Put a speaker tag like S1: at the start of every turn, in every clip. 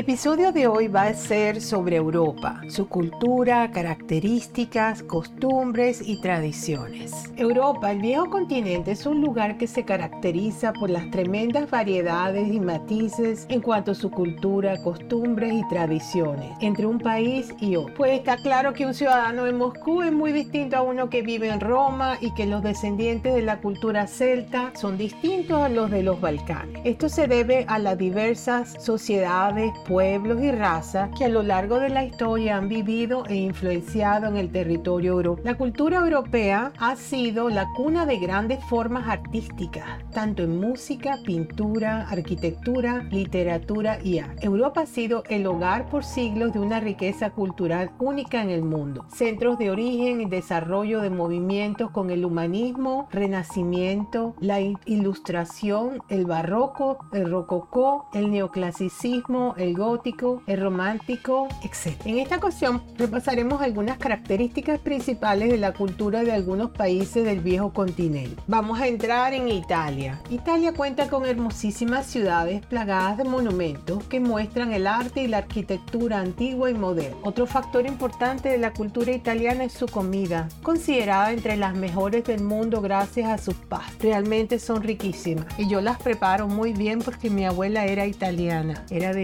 S1: El episodio de hoy va a ser sobre Europa, su cultura, características, costumbres y tradiciones. Europa, el viejo continente, es un lugar que se caracteriza por las tremendas variedades y matices en cuanto a su cultura, costumbres y tradiciones entre un país y otro. Pues está claro que un ciudadano de Moscú es muy distinto a uno que vive en Roma y que los descendientes de la cultura celta son distintos a los de los Balcanes. Esto se debe a las diversas sociedades pueblos y razas que a lo largo de la historia han vivido e influenciado en el territorio europeo. La cultura europea ha sido la cuna de grandes formas artísticas, tanto en música, pintura, arquitectura, literatura y arte. Europa ha sido el hogar por siglos de una riqueza cultural única en el mundo. Centros de origen y desarrollo de movimientos con el humanismo, renacimiento, la ilustración, el barroco, el rococó, el neoclasicismo, el gótico, el romántico, etc. En esta ocasión repasaremos algunas características principales de la cultura de algunos países del viejo continente. Vamos a entrar en Italia. Italia cuenta con hermosísimas ciudades plagadas de monumentos que muestran el arte y la arquitectura antigua y moderna. Otro factor importante de la cultura italiana es su comida, considerada entre las mejores del mundo gracias a sus pastas. Realmente son riquísimas y yo las preparo muy bien porque mi abuela era italiana, era de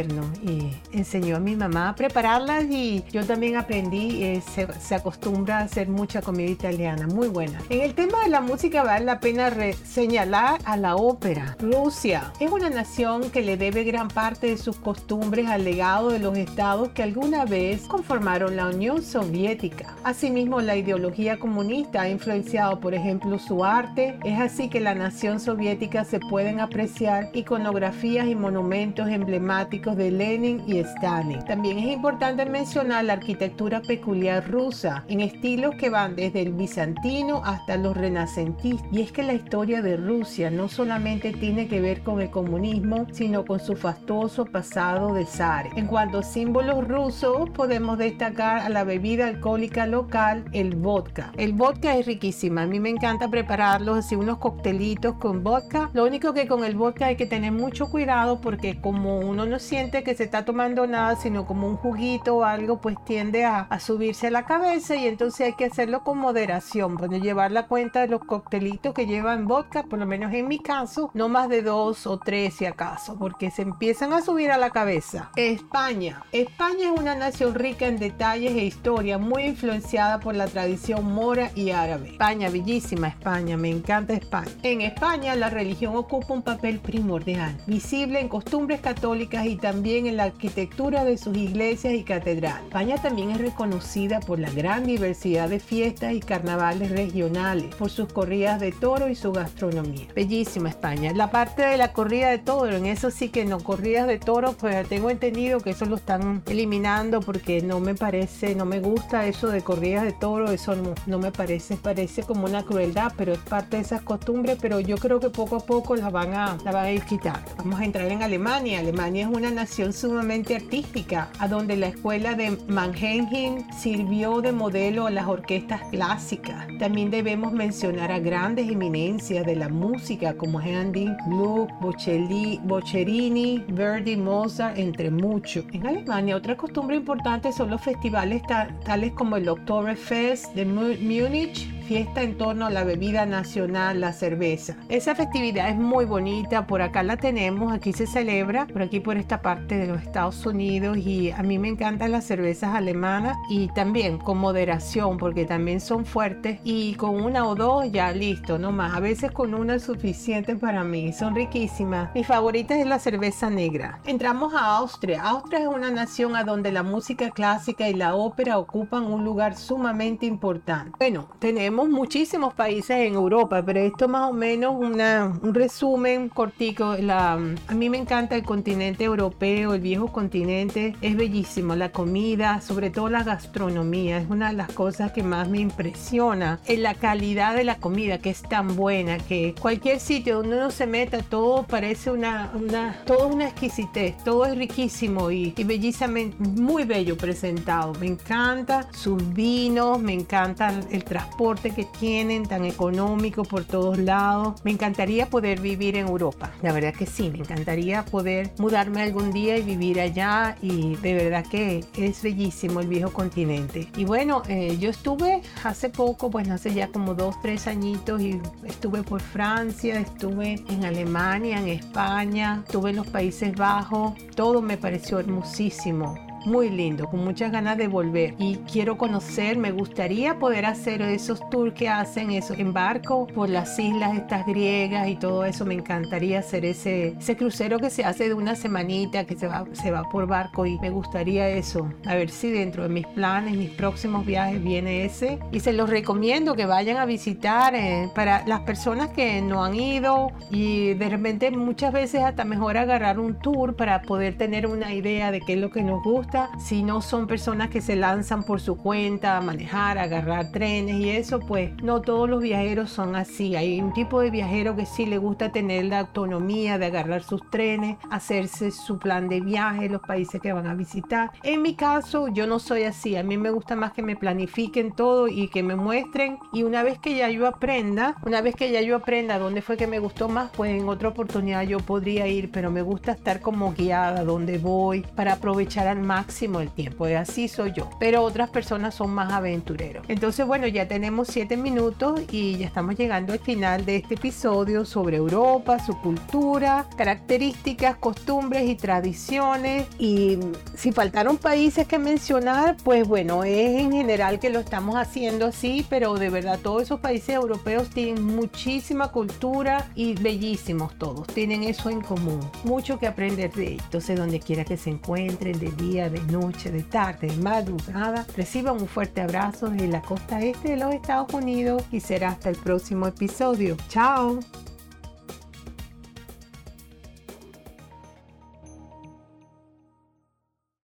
S1: sal y enseñó a mi mamá a prepararlas y yo también aprendí, eh, se, acostumbra a hacer mucha comida italiana, muy buena. En el tema de la música vale la pena señalar a la ópera. Rusia es una nación que le debe gran parte de sus costumbres al legado de los estados que alguna vez conformaron la Unión Soviética. Asimismo, la ideología comunista ha influenciado, por ejemplo, su arte. Es así que la nación soviética se pueden apreciar iconografías y monumentos emblemáticos de Lenin y Stalin. También es importante mencionar la arquitectura peculiar rusa, en estilos que van desde el bizantino hasta los renacentistas. Y es que la historia de Rusia no solamente tiene que ver con el comunismo, sino con su fastuoso pasado de zar. En cuanto a símbolos rusos, podemos destacar a la bebida alcohólica local, el vodka. El vodka es riquísima, a mí me encanta prepararlos así unos coctelitos con vodka. Lo único que con el vodka hay que tener mucho cuidado porque como uno no siente que se está tomando nada, sino como un juguito o algo, pues tiende a, subirse a la cabeza y entonces hay que hacerlo con moderación. Bueno, llevar la cuenta de los coctelitos que llevan vodka, por lo menos en mi caso, no más de dos o tres si acaso, porque se empiezan a subir a la cabeza. España. España es una nación rica en detalles e historia, muy influenciada por la tradición mora y árabe. España, bellísima España, me encanta España. En España la religión ocupa un papel primordial, visible en costumbres católicas y y también en la arquitectura de sus iglesias y catedrales. España también es reconocida por la gran diversidad de fiestas y carnavales regionales, por sus corridas de toro y su gastronomía. Bellísima España. La parte de la corrida de toro, en eso sí que no, corridas de toro, pues tengo entendido que eso lo están eliminando porque no me parece, no me gusta eso de corridas de toro, eso no, me parece, parece como una crueldad, pero es parte de esas costumbres, pero yo creo que poco a poco las van a, la van a ir quitando. Vamos a entrar en Alemania. Alemania es una una nación sumamente artística, a donde la escuela de Mannheim sirvió de modelo a las orquestas clásicas. También debemos mencionar a grandes eminencias de la música como Handel, Gluck, Boccherini, Verdi, Mozart, entre muchos. En Alemania, otra costumbre importante son los festivales tales como el Oktoberfest de Múnich, fiesta en torno a la bebida nacional, la cerveza. Esa festividad es muy bonita, por acá la tenemos, aquí se celebra, por aquí por esta parte de los Estados Unidos y a mí me encantan las cervezas alemanas y también con moderación porque también son fuertes y con una o dos ya listo, no más. A veces con una es suficiente para mí, son riquísimas. Mi favorita es la cerveza negra. Entramos a Austria. Austria es una nación a donde la música clásica y la ópera ocupan un lugar sumamente importante. Bueno, tenemos muchísimos países en Europa, pero esto más o menos una, un resumen cortico. La, a mí me encanta el continente europeo, el viejo continente, es bellísimo. La comida, sobre todo la gastronomía, es una de las cosas que más me impresiona. En la calidad de la comida, que es tan buena, que cualquier sitio donde uno se meta, todo parece una, una todo una exquisitez, todo es riquísimo y, y bellísimamente, muy bello presentado. Me encanta sus vinos, me encanta el transporte que tienen, tan económico por todos lados. Me encantaría poder vivir en Europa. La verdad que sí, me encantaría poder mudarme algún día y vivir allá y de verdad que es bellísimo el viejo continente. Y bueno, eh, yo estuve hace poco, bueno, hace ya como dos, tres añitos y estuve por Francia, estuve en Alemania, en España, estuve en los Países Bajos, todo me pareció hermosísimo muy lindo, con muchas ganas de volver. Y quiero conocer, me gustaría poder hacer esos tours que hacen eso en barco por las islas estas griegas y todo eso, me encantaría hacer ese, ese crucero que se hace de una semanita que se va, se va por barco y me gustaría eso, a ver si dentro de mis planes, mis próximos viajes viene ese. Y se los recomiendo que vayan a visitar eh, para las personas que no han ido. Y de repente muchas veces hasta mejor agarrar un tour para poder tener una idea de qué es lo que nos gusta si no son personas que se lanzan por su cuenta a manejar, a agarrar trenes y eso, pues no todos los viajeros son así. Hay un tipo de viajero que sí le gusta tener la autonomía de agarrar sus trenes, hacerse su plan de viaje, los países que van a visitar. En mi caso, yo no soy así. A mí me gusta más que me planifiquen todo y que me muestren. Y una vez que ya yo aprenda, una vez que ya yo aprenda dónde fue que me gustó más, pues en otra oportunidad yo podría ir, pero me gusta estar como guiada dónde voy para aprovechar al máximo máximo el tiempo, así soy yo, pero otras personas son más aventureros. Entonces, bueno, ya tenemos 7 minutos y ya estamos llegando al final de este episodio sobre Europa, su cultura, características, costumbres y tradiciones. Y si faltaron países que mencionar, pues bueno, es en general que lo estamos haciendo así, pero de verdad todos esos países europeos tienen muchísima cultura y bellísimos todos, tienen eso en común, mucho que aprender de. Entonces, donde quiera que se encuentren, de día, de noche, de tarde, de madrugada. Reciban un fuerte abrazo desde la costa este de los Estados Unidos y será hasta el próximo episodio. ¡Chao!